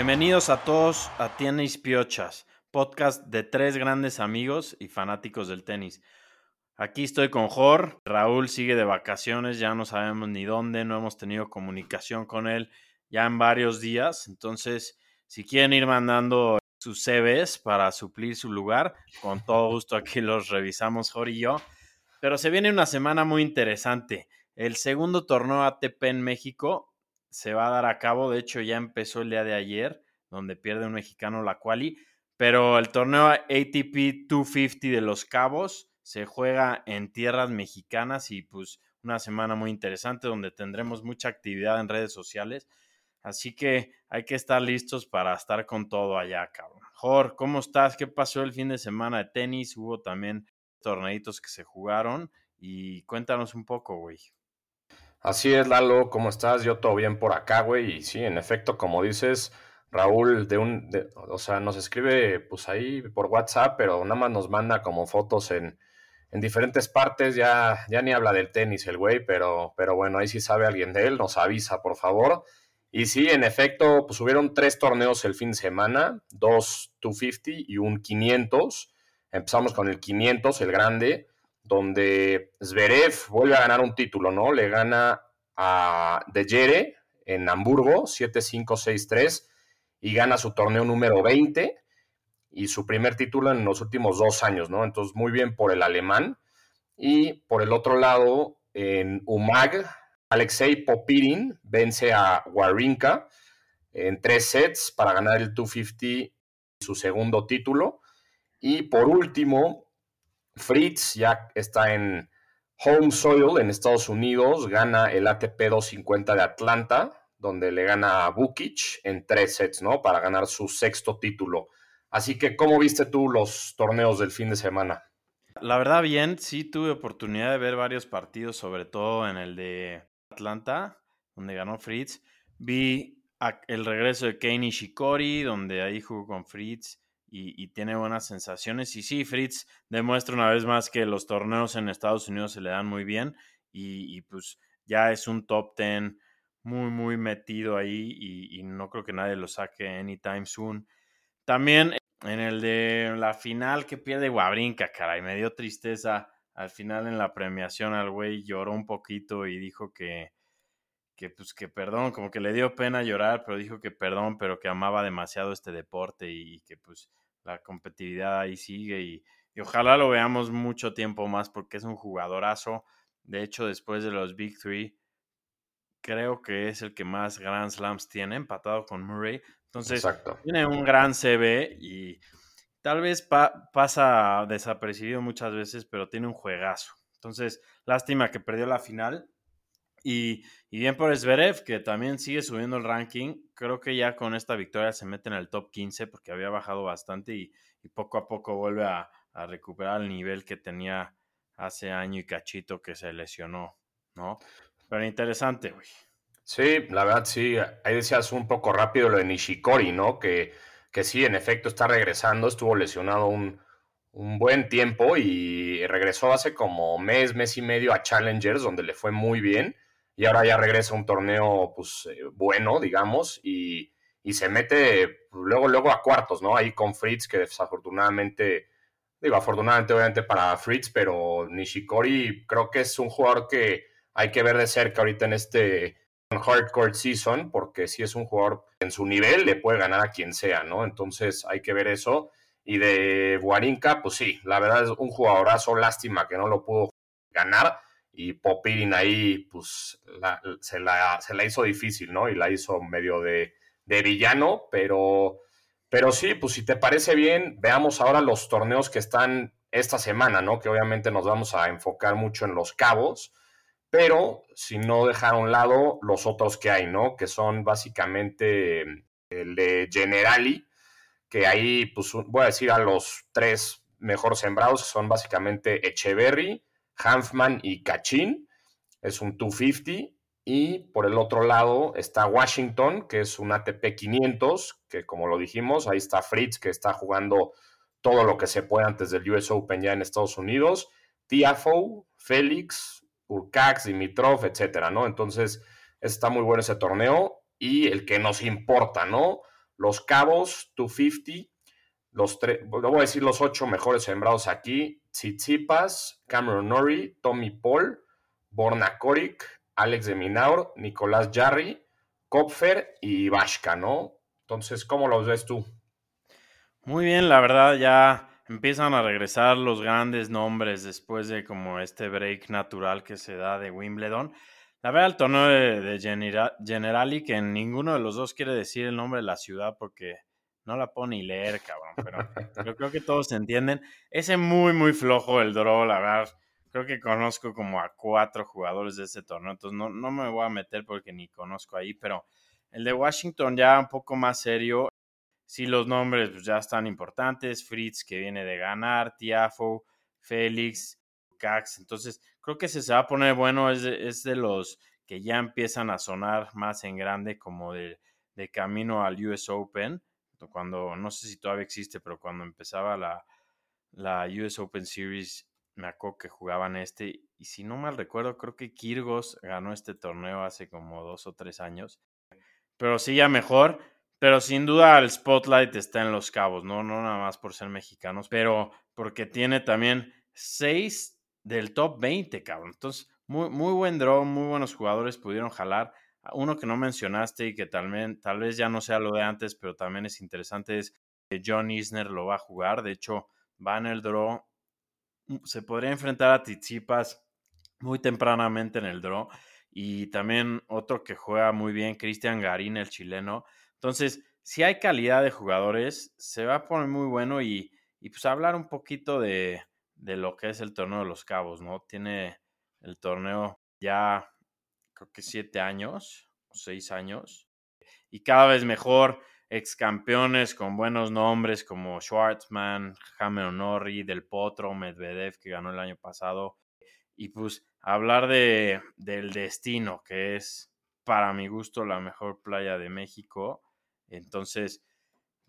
Bienvenidos a todos a Tenis Piochas, podcast de tres grandes amigos y fanáticos del tenis. Aquí estoy con Jor, Raúl sigue de vacaciones, ya no sabemos ni dónde, no hemos tenido comunicación con él ya en varios días, entonces si quieren ir mandando sus CVs para suplir su lugar, con todo gusto aquí los revisamos Jor y yo. Pero se viene una semana muy interesante. El segundo torneo ATP en México se va a dar a cabo. De hecho, ya empezó el día de ayer, donde pierde un mexicano la quali. Pero el torneo ATP 250 de Los Cabos se juega en tierras mexicanas y pues una semana muy interesante donde tendremos mucha actividad en redes sociales. Así que hay que estar listos para estar con todo allá, cabrón. Jor, ¿cómo estás? ¿Qué pasó el fin de semana de tenis? Hubo también torneitos que se jugaron y cuéntanos un poco, güey. Así es, Lalo, ¿cómo estás? Yo todo bien por acá, güey. Y sí, en efecto, como dices, Raúl, de un, o sea, nos escribe pues ahí por WhatsApp, pero nada más nos manda como fotos en, en diferentes partes. Ya, ya ni habla del tenis el güey, pero, pero bueno, ahí sí sabe alguien de él, nos avisa, por favor. Y sí, en efecto, pues hubieron tres torneos el fin de semana, dos 250 y un 500. Empezamos con el 500, el grande donde Zverev vuelve a ganar un título, ¿no? Le gana a De Jere en Hamburgo, 7-5-6-3, y gana su torneo número 20 y su primer título en los últimos dos años, ¿no? Entonces, muy bien por el alemán. Y por el otro lado, en Umag, Alexei Popirin vence a Warinka en tres sets para ganar el 250 su segundo título. Y por último, Fritz ya está en home soil en Estados Unidos, gana el ATP 250 de Atlanta, donde le gana a Bukic en tres sets, ¿no? Para ganar su sexto título. Así que, ¿cómo viste tú los torneos del fin de semana? La verdad, bien, sí tuve oportunidad de ver varios partidos, sobre todo en el de Atlanta, donde ganó Fritz. Vi el regreso de Kane Shikori, donde ahí jugó con Fritz y, tiene buenas sensaciones. Y sí, Fritz demuestra una vez más que los torneos en Estados Unidos se le dan muy bien y, pues ya es un top 10 muy, muy metido ahí y, no creo que nadie lo saque anytime soon. También en el de la final que pierde Guabrinca, caray, me dio tristeza. Al final en la premiación al güey lloró un poquito y dijo que, que pues que perdón, como que le dio pena llorar, pero dijo que perdón, pero que amaba demasiado este deporte y que pues la competitividad ahí sigue y, ojalá lo veamos mucho tiempo más porque es un jugadorazo. De hecho, después de los Big Three, creo que es el que más Grand Slams tiene, empatado con Murray. Entonces, tiene un gran CV y tal vez pasa desapercibido muchas veces, pero tiene un juegazo. Entonces, lástima que perdió la final, y, bien por Zverev, que también sigue subiendo el ranking. Creo que ya con esta victoria se mete en el top 15 porque había bajado bastante y, poco a poco vuelve a, recuperar el nivel que tenía hace año y cachito que se lesionó, ¿no? Pero interesante, güey. Sí, la verdad sí. Ahí decías un poco rápido lo de Nishikori, ¿no? Que, que sí, en efecto está regresando. Estuvo lesionado un, un buen tiempo y regresó hace como mes, mes y medio a Challengers, donde le fue muy bien y ahora ya regresa a un torneo pues eh, bueno, digamos, y, se mete luego, luego a cuartos, ¿no? Ahí con Fritz, que desafortunadamente, digo, afortunadamente obviamente para Fritz, pero Nishikori creo que es un jugador que hay que ver de cerca ahorita en este hardcore season, porque si es un jugador en su nivel, le puede ganar a quien sea, ¿no? Entonces hay que ver eso. Y de Guarinka, pues sí, la verdad es un jugadorazo, lástima que no lo pudo ganar y Popirin ahí, pues se, la, se, la, hizo difícil, ¿no? Y la hizo medio de, de, villano, pero, pero sí, pues si te parece bien, veamos ahora los torneos que están esta semana, ¿no? Que obviamente nos vamos a enfocar mucho en los cabos, pero si no dejar a un lado los otros que hay, ¿no? Que son básicamente el de Generali, que ahí, pues voy a decir a los tres mejor sembrados, que son básicamente Echeverry, Hanfman y Cachín, es un 250. Y por el otro lado está Washington, que es un ATP 500, que como lo dijimos, ahí está Fritz, que está jugando todo lo que se puede antes del US Open ya en Estados Unidos, Tiafoe, Félix, Urcax, Dimitrov, etcétera, ¿no? Entonces, está muy bueno ese torneo. Y el que nos importa, ¿no? Los Cabos, 250. Los tres, voy a decir los ocho mejores sembrados aquí. Tsitsipas, Cameron Norrie, Tommy Paul, Borna Korik, Alex de Minaur, Nicolás Jarry, Kopfer y Vashka, ¿no? Entonces, ¿cómo los ves tú? Muy bien, la verdad ya empiezan a regresar los grandes nombres después de como este break natural que se da de Wimbledon. La verdad, el torneo de, Generali, que ninguno de los dos quiere decir el nombre de la ciudad porque no la puedo ni leer, cabrón, pero yo creo que todos entienden. Ese muy, muy flojo el draw, la verdad. Creo que conozco como a cuatro jugadores de ese torneo, entonces no, no me voy a meter porque ni conozco ahí, pero el de Washington ya un poco más serio. Sí, los nombres pues, ya están importantes. Fritz, que viene de ganar, Tiafo, Félix, Cax. Entonces, creo que se, se va a poner bueno. Es de, es de, los que ya empiezan a sonar más en grande, como de, de camino al US Open. Cuando, no sé si todavía existe, pero cuando empezaba la, la US Open Series, me acuerdo que jugaban este. Y si no mal recuerdo, creo que Kirgos ganó este torneo hace como dos o tres años. Pero sí, ya mejor. Pero sin duda el spotlight está en los cabos, ¿no? No nada más por ser mexicanos, pero porque tiene también seis del top 20, cabrón. Entonces, muy, muy buen draw, muy buenos jugadores pudieron jalar. Uno que no mencionaste y que tal vez ya no sea lo de antes, pero también es interesante es que John Isner lo va a jugar. De hecho, va en el draw. Mm, se podría enfrentar a Tizipas muy tempranamente en el draw. Y también otro que juega muy bien, Cristian Garín, el chileno. Entonces, si hay calidad de jugadores, se va a poner muy bueno y, y pues hablar un poquito de, de lo que es el torneo de los cabos, ¿no? Tiene el torneo ya creo que siete años o seis años y cada vez mejor ex campeones con buenos nombres como Schwartzman, Jaime Norrie, Del Potro, Medvedev que ganó el año pasado y pues hablar de, del destino que es para mi gusto la mejor playa de México entonces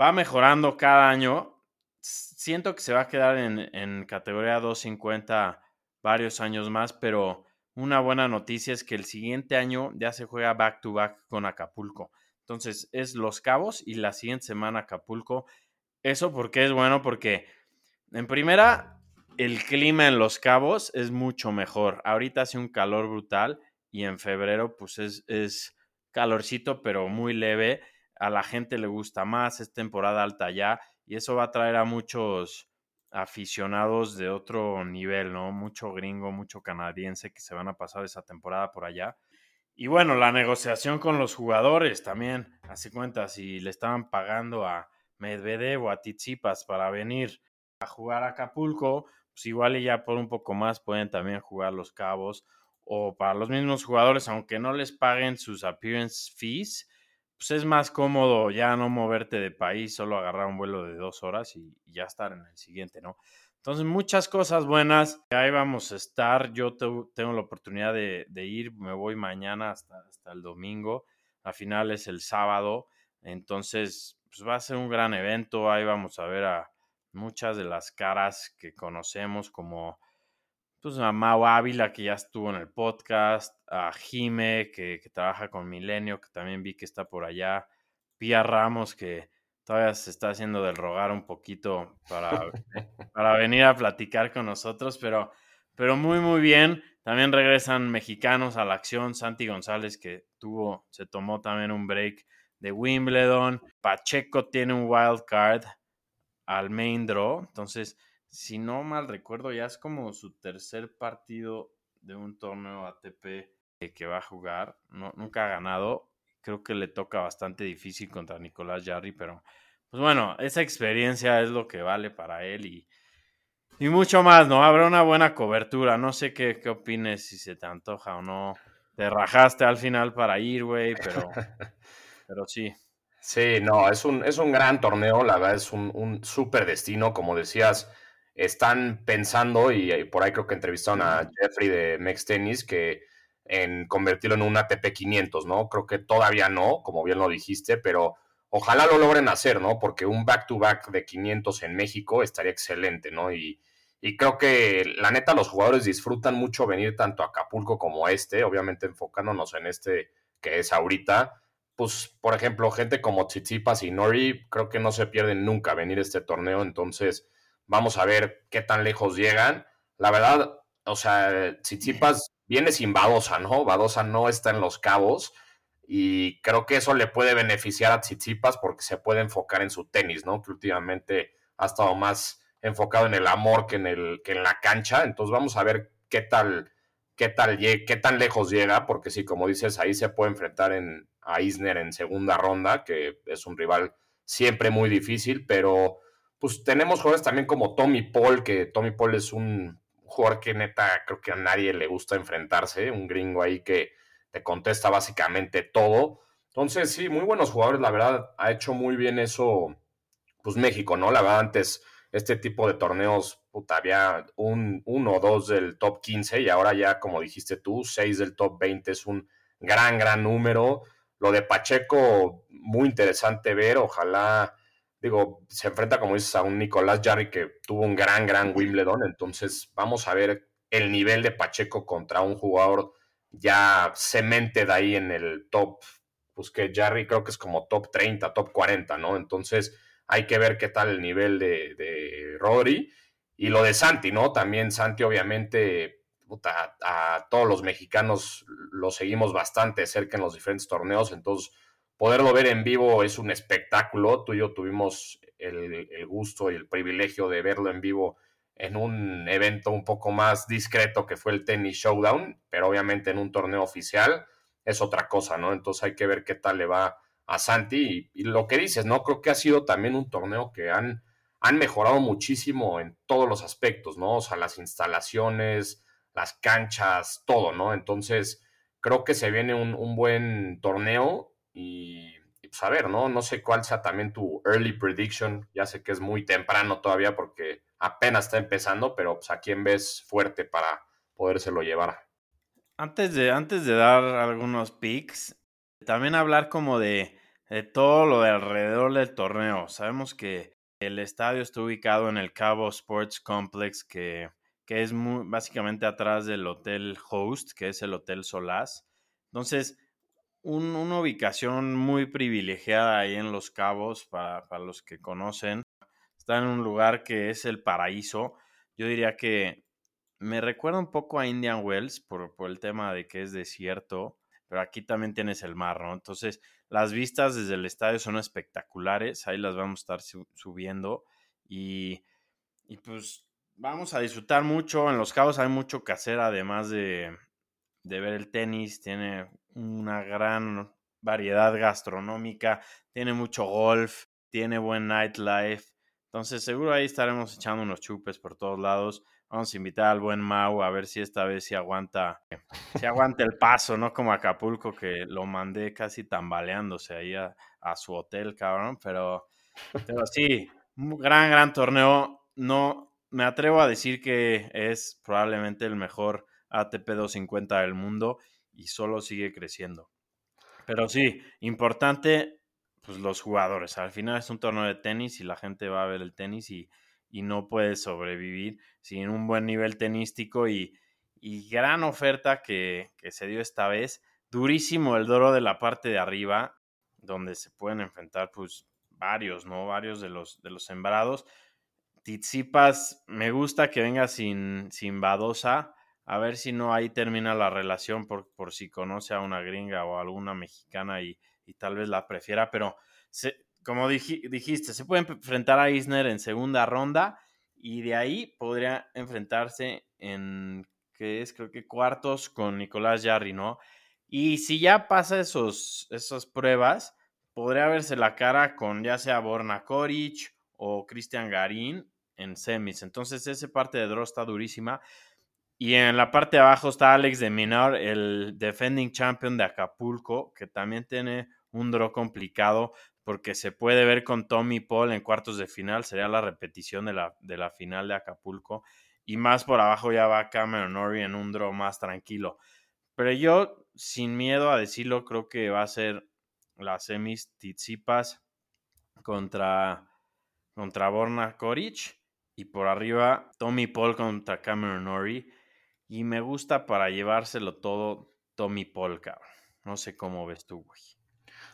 va mejorando cada año. Siento que se va a quedar en, en categoría 250 varios años más, pero una buena noticia es que el siguiente año ya se juega back to back con Acapulco. Entonces es Los Cabos y la siguiente semana Acapulco. Eso porque es bueno porque en primera el clima en Los Cabos es mucho mejor. Ahorita hace un calor brutal y en febrero pues es, es calorcito pero muy leve. A la gente le gusta más, es temporada alta ya y eso va a traer a muchos aficionados de otro nivel, ¿no? Mucho gringo, mucho canadiense que se van a pasar esa temporada por allá. Y bueno, la negociación con los jugadores también, así cuenta, si le estaban pagando a Medvedev o a Tizipas para venir a jugar a Acapulco, pues igual y ya por un poco más pueden también jugar los cabos o para los mismos jugadores, aunque no les paguen sus appearance fees, pues es más cómodo ya no moverte de país, solo agarrar un vuelo de dos horas y, ya estar en el siguiente, ¿no? Entonces, muchas cosas buenas. Ahí vamos a estar. Yo tengo la oportunidad de, ir. Me voy mañana hasta, hasta el domingo. La final es el sábado. Entonces, pues va a ser un gran evento. Ahí vamos a ver a muchas de las caras que conocemos, como pues a Mau Ávila, que ya estuvo en el podcast, a Jime, que, trabaja con Milenio, que también vi que está por allá, Pia Ramos, que todavía se está haciendo del rogar un poquito para, para venir a platicar con nosotros, pero, pero muy, muy bien. También regresan mexicanos a la acción, Santi González, que tuvo, se tomó también un break de Wimbledon, Pacheco tiene un wild card al main draw, entonces si no mal recuerdo, ya es como su tercer partido de un torneo ATP que va a jugar. No, nunca ha ganado. Creo que le toca bastante difícil contra Nicolás Jarry, pero pues bueno, esa experiencia es lo que vale para él y, y mucho más, ¿no? Habrá una buena cobertura. No sé qué, qué opines, si se te antoja o no. Te rajaste al final para ir, güey, pero, pero sí. Sí, no, es un, es un gran torneo, la verdad es un, un súper destino, como decías están pensando, y, por ahí creo que entrevistaron a Jeffrey de Mex Tennis, que en convertirlo en un ATP 500, ¿no? Creo que todavía no, como bien lo dijiste, pero ojalá lo logren hacer, ¿no? Porque un back-to-back de 500 en México estaría excelente, ¿no? Y, y creo que la neta los jugadores disfrutan mucho venir tanto a Acapulco como a este, obviamente enfocándonos en este que es ahorita, pues, por ejemplo, gente como Tsitsipas y Nori, creo que no se pierden nunca venir a este torneo, entonces vamos a ver qué tan lejos llegan. La verdad, o sea, Tsitsipas viene sin Badosa, ¿no? Badosa no está en los cabos y creo que eso le puede beneficiar a Tsitsipas porque se puede enfocar en su tenis, ¿no? Que últimamente ha estado más enfocado en el amor que en, el, que en la cancha, entonces vamos a ver qué tal qué, tal, qué tan lejos llega, porque sí, como dices, ahí se puede enfrentar en, a Isner en segunda ronda, que es un rival siempre muy difícil, pero pues tenemos jugadores también como Tommy Paul, que Tommy Paul es un jugador que neta creo que a nadie le gusta enfrentarse, un gringo ahí que te contesta básicamente todo. Entonces, sí, muy buenos jugadores, la verdad, ha hecho muy bien eso, pues México, ¿no? La verdad, antes este tipo de torneos, puta, había un, uno o dos del top 15 y ahora ya, como dijiste tú, seis del top 20 es un gran, gran número. Lo de Pacheco, muy interesante ver, ojalá, digo, se enfrenta, como dices, a un Nicolás Jarry que tuvo un gran, gran Wimbledon, entonces vamos a ver el nivel de Pacheco contra un jugador ya cemente de ahí en el top, pues que Jarry creo que es como top 30, top 40, ¿no? Entonces hay que ver qué tal el nivel de, de Rodri. Y lo de Santi, ¿no? También Santi, obviamente, a todos los mexicanos lo seguimos bastante cerca en los diferentes torneos, entonces poderlo ver en vivo es un espectáculo. Tú y yo tuvimos el, gusto y el privilegio de verlo en vivo en un evento un poco más discreto que fue el Tennis Showdown, pero obviamente en un torneo oficial es otra cosa, ¿no? Entonces hay que ver qué tal le va a Santi. Y, lo que dices, ¿no? Creo que ha sido también un torneo que han, han mejorado muchísimo en todos los aspectos, ¿no? O sea, las instalaciones, las canchas, todo, ¿no? Entonces, creo que se viene un, buen torneo y, pues a ver, ¿no? No sé cuál sea también tu early prediction. Ya sé que es muy temprano todavía porque apenas está empezando, pero pues a quién ves fuerte para podérselo llevar. Antes de, antes de dar algunos picks, también hablar como de de todo lo de alrededor del torneo. Sabemos que el estadio está ubicado en el Cabo Sports Complex, que, que es muy, básicamente atrás del Hotel Host, que es el Hotel Solás. Entonces, una ubicación muy privilegiada ahí en Los Cabos, para, para, los que conocen. Está en un lugar que es el paraíso. Yo diría que me recuerda un poco a Indian Wells por, por el tema de que es desierto pero aquí también tienes el mar, ¿no? Entonces, las vistas desde el estadio son espectaculares, ahí las vamos a estar subiendo y, y pues vamos a disfrutar mucho, en Los Cabos hay mucho que hacer, además de, de ver el tenis, tiene una gran variedad gastronómica, tiene mucho golf, tiene buen nightlife, entonces seguro ahí estaremos echando unos chupes por todos lados. Vamos a invitar al buen Mau a ver si esta vez si aguanta, si aguanta el paso, ¿no? Como Acapulco, que lo mandé casi tambaleándose ahí a, su hotel, cabrón. Pero, pero sí, un gran, gran torneo. No, me atrevo a decir que es probablemente el mejor ATP 250 del mundo y solo sigue creciendo. Pero sí, importante, pues los jugadores. Al final es un torneo de tenis y la gente va a ver el tenis y y no puedes sobrevivir sin un buen nivel tenístico y, gran oferta que, se dio esta vez. Durísimo el doro de la parte de arriba, donde se pueden enfrentar pues varios, ¿no? Varios de los, de los sembrados. Tizipas, me gusta que venga sin, sin Badosa. A ver si no ahí termina la relación por, por si conoce a una gringa o alguna mexicana y, y tal vez la prefiera, pero se, como dijiste, se puede enfrentar a Isner en segunda ronda y de ahí podría enfrentarse en, que es creo que cuartos con Nicolás Jarry, ¿no? Y si ya pasa esos, esas pruebas, podría verse la cara con ya sea Borna Koric o Cristian Garín en semis. Entonces, esa parte de draw está durísima. Y en la parte de abajo está Alex de Minar, el defending champion de Acapulco, que también tiene un draw complicado porque se puede ver con Tommy Paul en cuartos de final, sería la repetición de la, de la final de Acapulco, y más por abajo ya va Cameron Norrie en un draw más tranquilo. Pero yo, sin miedo a decirlo, creo que va a ser las semis Tizipas contra, contra Borna Koric, y por arriba Tommy Paul contra Cameron Norrie, y me gusta para llevárselo todo Tommy Paul, cabrón. No sé cómo ves tú, güey.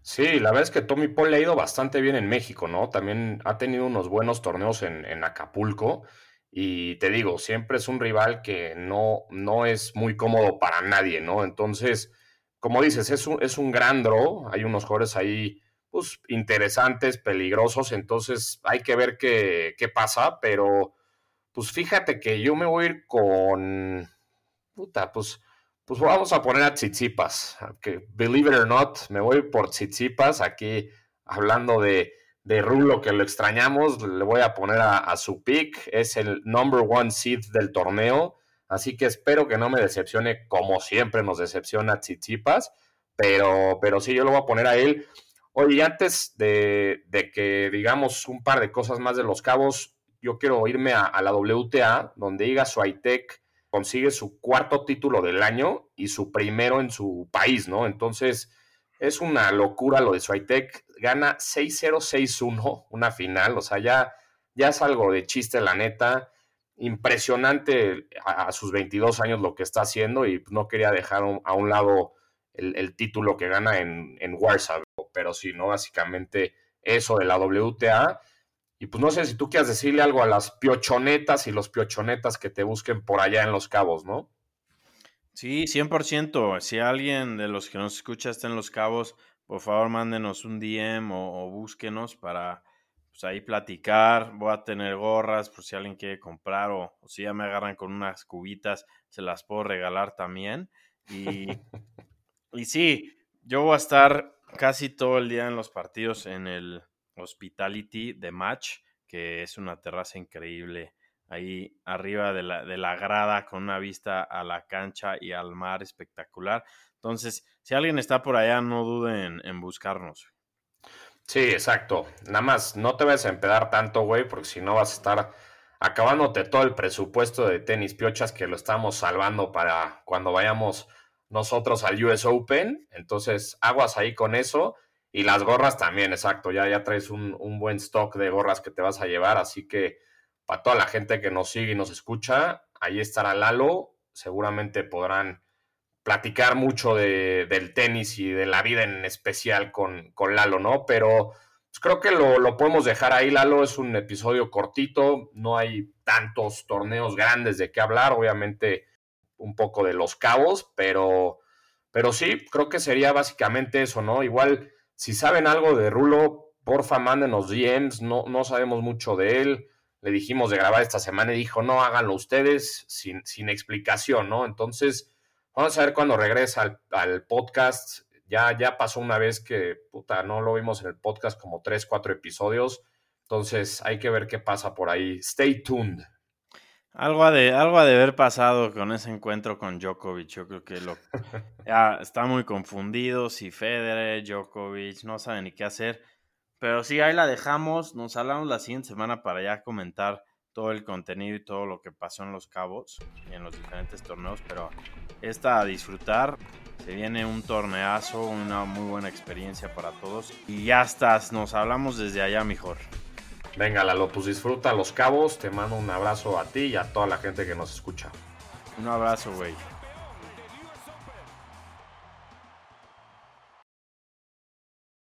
Sí, la verdad es que Tommy Paul le ha ido bastante bien en México, ¿no? También ha tenido unos buenos torneos en, Acapulco. Y te digo, siempre es un rival que no, no es muy cómodo para nadie, ¿no? Entonces, como dices, es un, es un gran draw. Hay unos jugadores ahí, pues, interesantes, peligrosos. Entonces, hay que ver qué, qué pasa. Pero, pues, fíjate que yo me voy a ir con. Puta, pues pues vamos a poner a Tsitsipas, que believe it or not, me voy por Tsitsipas, aquí hablando de, de Rulo que lo extrañamos, le voy a poner a, su pick, es el number one seed del torneo, así que espero que no me decepcione como siempre nos decepciona Tsitsipas, pero, pero sí, yo lo voy a poner a él. Oye, antes de, que digamos un par de cosas más de los cabos, yo quiero irme a, la WTA, donde Iga Swiatek consigue su cuarto título del año y su primero en su país, ¿no? Entonces, es una locura lo de Swiatek. Gana 6-0-6-1, una final, o sea, ya, ya es algo de chiste, la neta. Impresionante a, sus 22 años lo que está haciendo y no quería dejar a un lado el, título que gana en, en Warsaw, pero sí, ¿no? Básicamente eso de la WTA y pues no sé si tú quieres decirle algo a las piochonetas y los piochonetas que te busquen por allá en Los Cabos, ¿no? Sí, 100%. Si alguien de los que nos escucha está en Los Cabos, por favor mándenos un DM o, búsquenos para pues, ahí platicar. Voy a tener gorras por si alguien quiere comprar o, si ya me agarran con unas cubitas, se las puedo regalar también. Y, y sí, yo voy a estar casi todo el día en los partidos en el Hospitality de Match, que es una terraza increíble ahí arriba de la, de la grada con una vista a la cancha y al mar espectacular. Entonces, si alguien está por allá, no duden en, buscarnos. Sí, exacto. Nada más, no te vayas a empedar tanto, güey, porque si no vas a estar acabándote todo el presupuesto de tenis piochas que lo estamos salvando para cuando vayamos nosotros al US Open. Entonces, aguas ahí con eso. Y las gorras también, exacto. Ya, ya traes un, buen stock de gorras que te vas a llevar. Así que para toda la gente que nos sigue y nos escucha, ahí estará Lalo. Seguramente podrán platicar mucho de, del tenis y de la vida en especial con, con Lalo, ¿no? Pero pues, creo que lo, lo, podemos dejar ahí, Lalo. Es un episodio cortito. No hay tantos torneos grandes de qué hablar. Obviamente un poco de los cabos, pero, pero sí, creo que sería básicamente eso, ¿no? Igual si saben algo de Rulo, porfa, mándenos DMs. No, no sabemos mucho de él. Le dijimos de grabar esta semana y dijo, no, háganlo ustedes sin, sin explicación, ¿no? Entonces, vamos a ver cuando regresa al, podcast. Ya, ya pasó una vez que, puta, no lo vimos en el podcast como tres, cuatro episodios. Entonces, hay que ver qué pasa por ahí. Stay tuned. Algo de, algo ha de haber pasado con ese encuentro con Djokovic. Yo creo que lo, ya está muy confundido. Si Federer, Djokovic, no saben ni qué hacer. Pero sí, ahí la dejamos. Nos hablamos la siguiente semana para ya comentar todo el contenido y todo lo que pasó en los cabos y en los diferentes torneos. Pero esta a disfrutar. Se viene un torneazo, una muy buena experiencia para todos. Y ya estás, nos hablamos desde allá mejor. Venga, Lalo, pues disfruta los cabos. Te mando un abrazo a ti y a toda la gente que nos escucha. Un abrazo, güey.